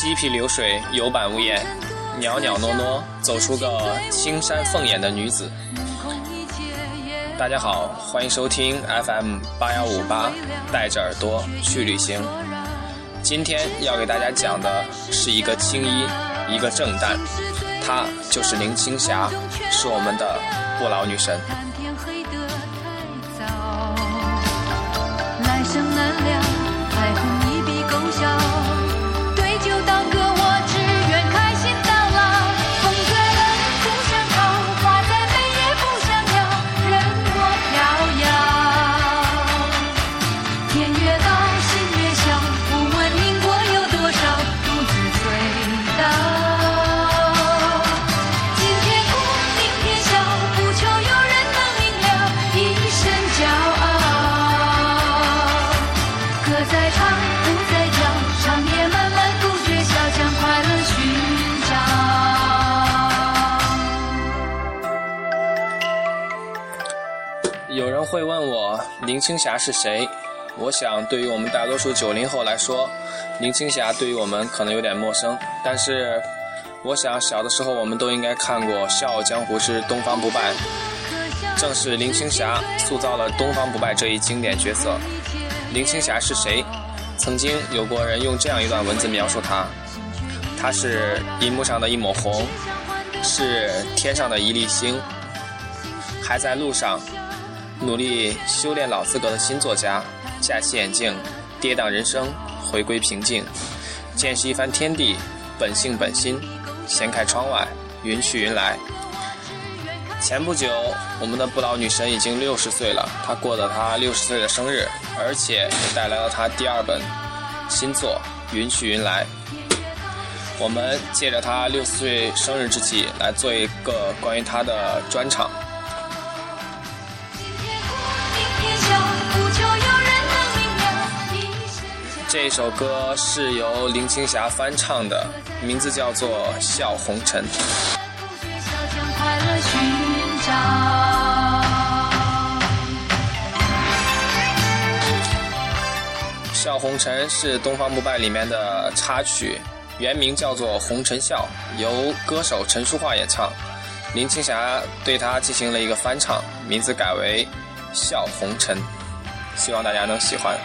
溪皮流水，有板无眼，袅袅娜娜，走出个青山凤眼的女子。大家好，欢迎收听 FM 八幺五八，带着耳朵去旅行。今天要给大家讲的是一个青衣，一个正旦，她就是林青霞，是我们的不老女神。会问我林青霞是谁？我想，对于我们大多数九零后来说，林青霞对于我们可能有点陌生。但是，我想小的时候我们都应该看过《笑傲江湖之东方不败》，正是林青霞塑造了东方不败这一经典角色。林青霞是谁？曾经有过人用这样一段文字描述她：她是银幕上的一抹红，是天上的一粒星，还在路上，努力修炼老资格的新作家，架起眼镜，跌宕人生，回归平静，见识一番天地，本性本心，掀开窗外，云去云来。前不久，我们的不老女神已经六十岁了，她过了她六十岁的生日，而且带来了她第二本新作《云去云来》。我们借着她六十岁生日之际，来做一个关于她的专场。这首歌是由林青霞翻唱的，名字叫做《笑红尘》。《笑红尘》是《东方不败》里面的插曲，原名叫做《红尘笑》，由歌手陈淑桦演唱。林青霞对它进行了一个翻唱，名字改为《笑红尘》，希望大家能喜欢。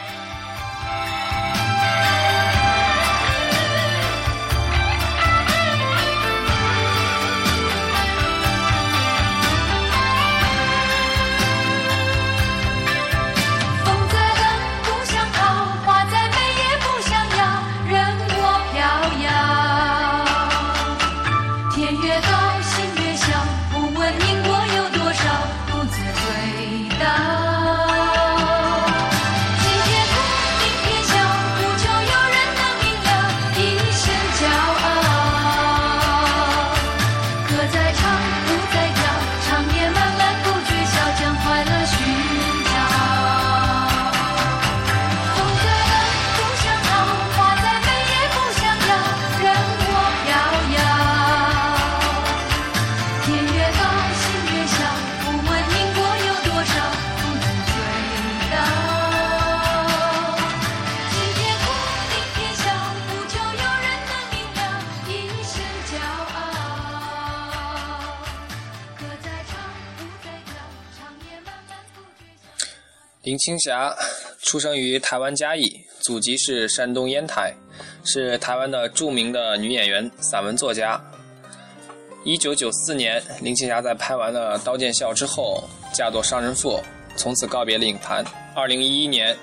青霞出生于台湾嘉义，祖籍是山东烟台，是台湾的著名的女演员、散文作家。一九九四年，林青霞在拍完了《刀剑笑》之后，嫁作商人妇，从此告别了影坛。二零一一年，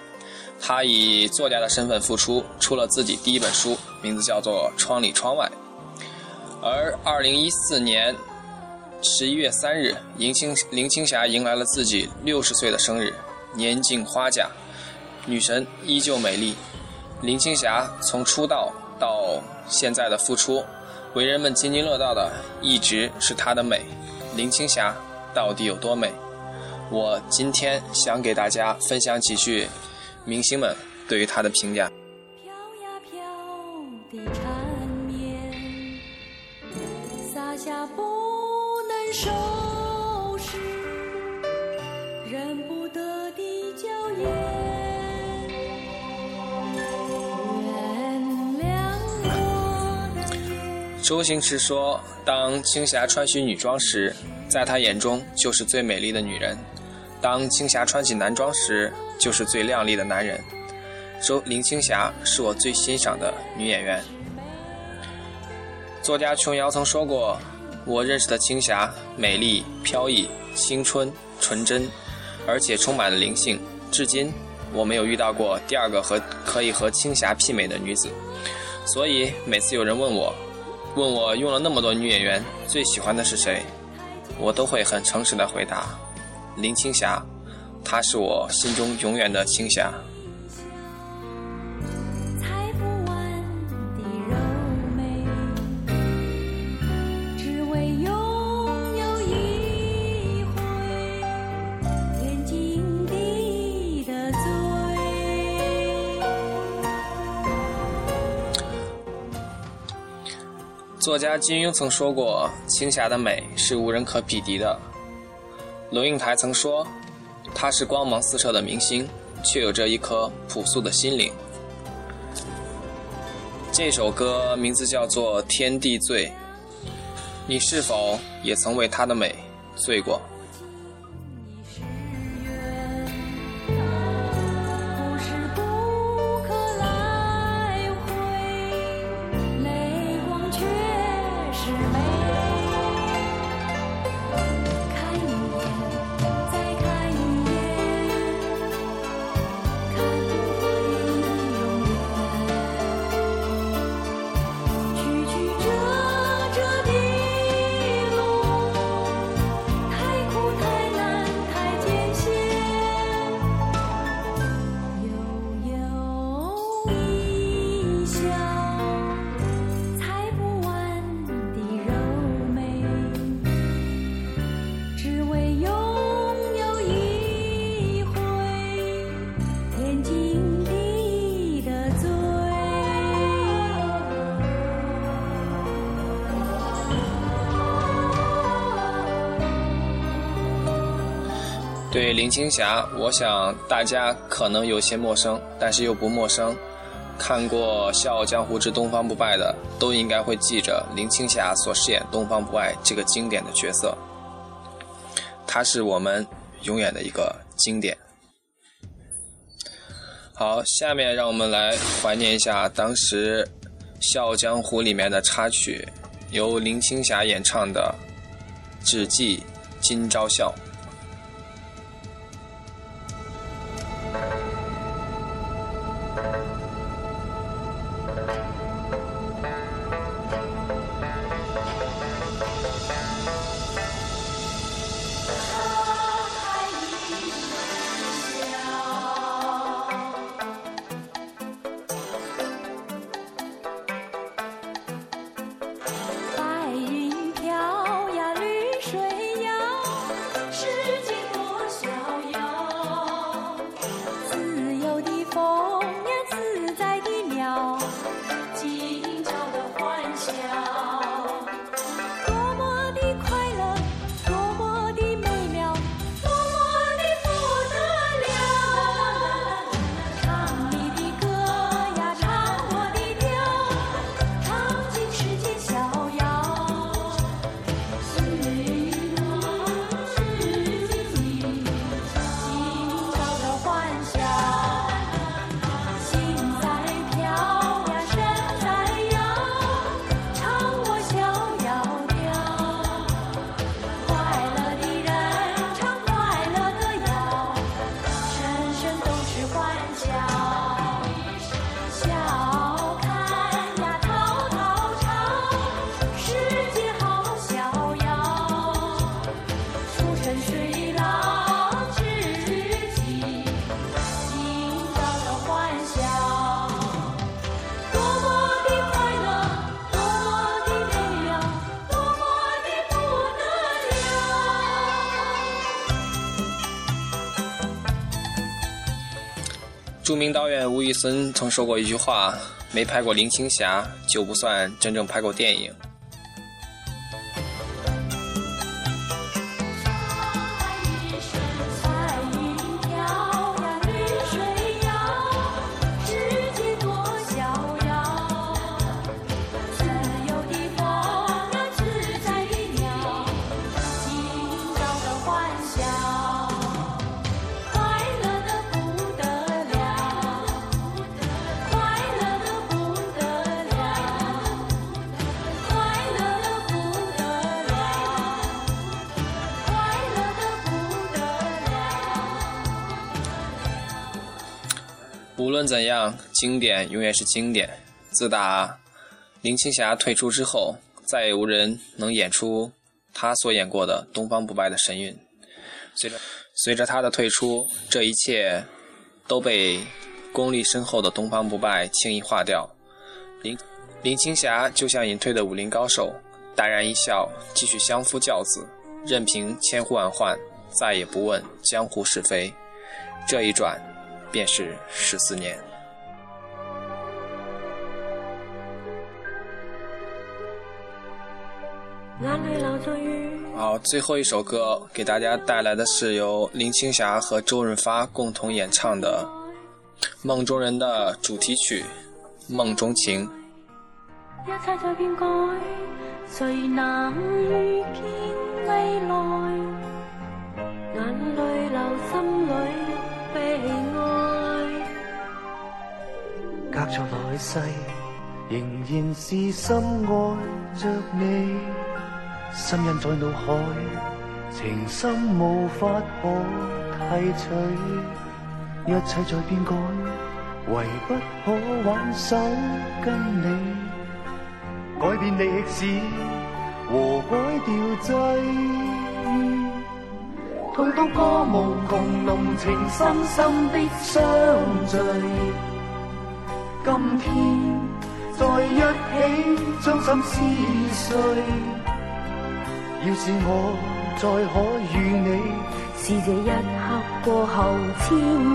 她以作家的身份复出，出了自己第一本书，名字叫做《窗里窗外》。而二零一四年十一月三日，林青林青霞迎来了自己六十岁的生日，年近花甲，女神依旧美丽。林青霞从出道到现在的复出，为人们津津乐道的一直是她的美。林青霞到底有多美？我今天想给大家分享几句明星们对于她的评价。飘呀飘的缠绵，洒下不能收周星驰说：“当青霞穿起女装时，在他眼中就是最美丽的女人；当青霞穿起男装时，就是最靓丽的男人。”周林青霞是我最欣赏的女演员。作家琼瑶曾说过：“我认识的青霞，美丽、飘逸、青春、纯真，而且充满了灵性。至今，我没有遇到过第二个和可以和青霞媲美的女子。所以，每次有人问我，问我用了那么多女演员，最喜欢的是谁，我都会很诚实的回答：林青霞，她是我心中永远的青霞。”作家金庸曾说过：“青霞的美是无人可匹敌的。”龙应台曾说：“她是光芒四射的明星，却有着一颗朴素的心灵。”这首歌名字叫做《天地醉》，你是否也曾为她的美醉过？对林青霞，我想大家可能有些陌生，但是又不陌生。看过《笑傲江湖之东方不败》的，都应该会记着林青霞所饰演东方不败这个经典的角色。她是我们永远的一个经典。好，下面让我们来怀念一下当时《笑傲江湖》里面的插曲，由林青霞演唱的《只记今朝笑》。著名导演吴宇森曾说过一句话：“没拍过林青霞，就不算真正拍过电影。”论怎样，经典永远是经典。自打林青霞退出之后，再也无人能演出她所演过的《东方不败》的神韵。随着随着她的退出，这一切都被功力深厚的东方不败轻易化掉。林林青霞就像隐退的武林高手，淡然一笑，继续相夫教子，任凭千呼万唤，再也不问江湖是非。这一转，便是十四年。好，最后一首歌给大家带来的是由林青霞和周润发共同演唱的《梦中人》的主题曲《梦中情》。一切在变改，谁能预见未来？眼泪流，心隔着来世，仍然是深爱着你。心印在脑海，情深无法可提取。一切在变改，唯不可挽手跟你。改变历史和改掉际，痛到歌无穷，浓情深深的相聚。今天在一起，将心撕碎。要是我再可与你，是这一刻过后千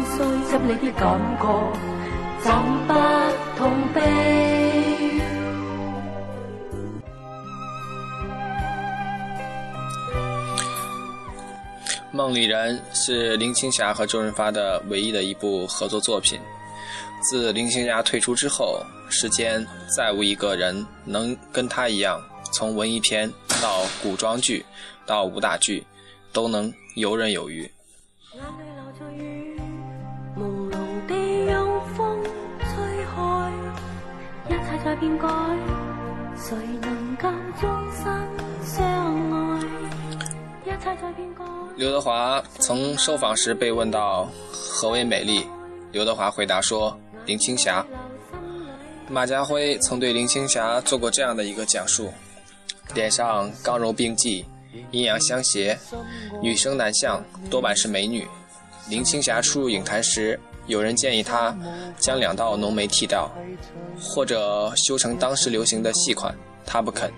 岁，心里的感觉怎不痛悲？《梦里人》是林青霞和周润发的唯一的一部合作作品。自林青霞退出之后，世间再无一个人能跟她一样，从文艺片到古装剧到武打剧，都能游刃有余。眼泪流在雨，朦胧地有风吹开，一切在变改，谁能够终身相爱？一切在变改。刘德华曾受访时被问到何为美丽，刘德华回答说：“林青霞。”马家辉曾对林青霞做过这样的一个讲述：脸上刚柔并济，阴阳相协，女生男相多半是美女。林青霞初入影坛时，有人建议她将两道浓眉剃掉，或者修成当时流行的细款，她不肯。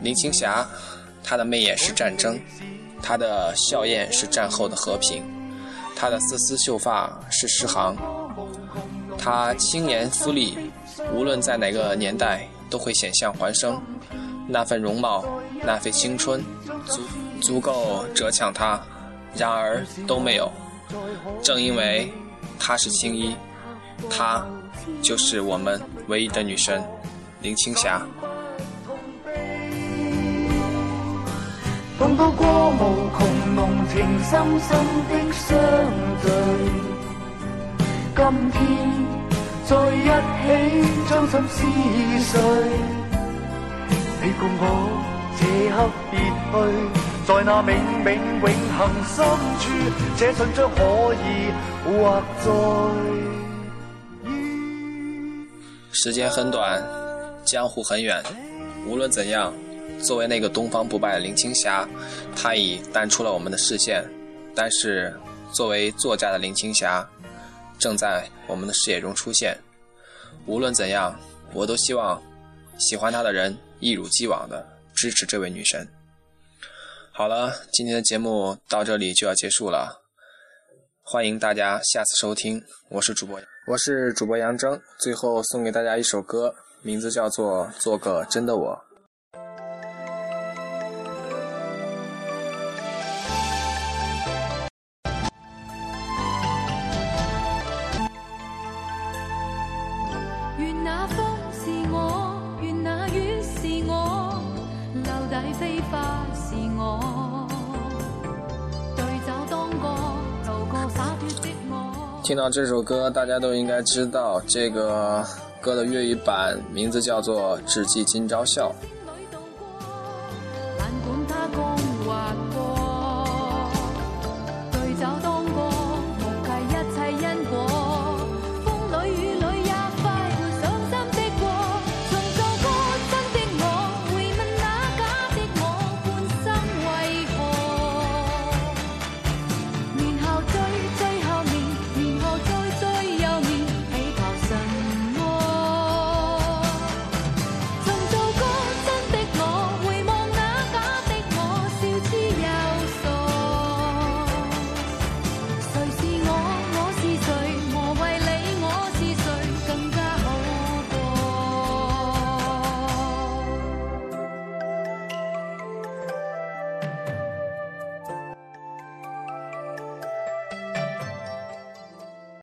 林青霞。她的媚眼是战争，她的笑靥是战后的和平，她的丝丝秀发是诗行。她青年肤丽，无论在哪个年代都会显象环生。那份容貌，那份青春，足足够折抢她，然而都没有。正因为她是青衣，她就是我们唯一的女神林青霞。痛到过无穷浓情深深的相聚，今天在一起将心撕碎。你共我这刻别去，在那冥冥永恒深处，这信将可以画在。时间很短，江湖很远，无论怎样。作为那个东方不败的林青霞，她已淡出了我们的视线。但是，作为作家的林青霞，正在我们的视野中出现。无论怎样，我都希望喜欢她的人一如既往的支持这位女神。好了，今天的节目到这里就要结束了，欢迎大家下次收听。我是主播，我是主播杨铮。最后送给大家一首歌，名字叫做《做个真的我》。听到这首歌，大家都应该知道，这个歌的粤语版名字叫做《只记今朝笑》。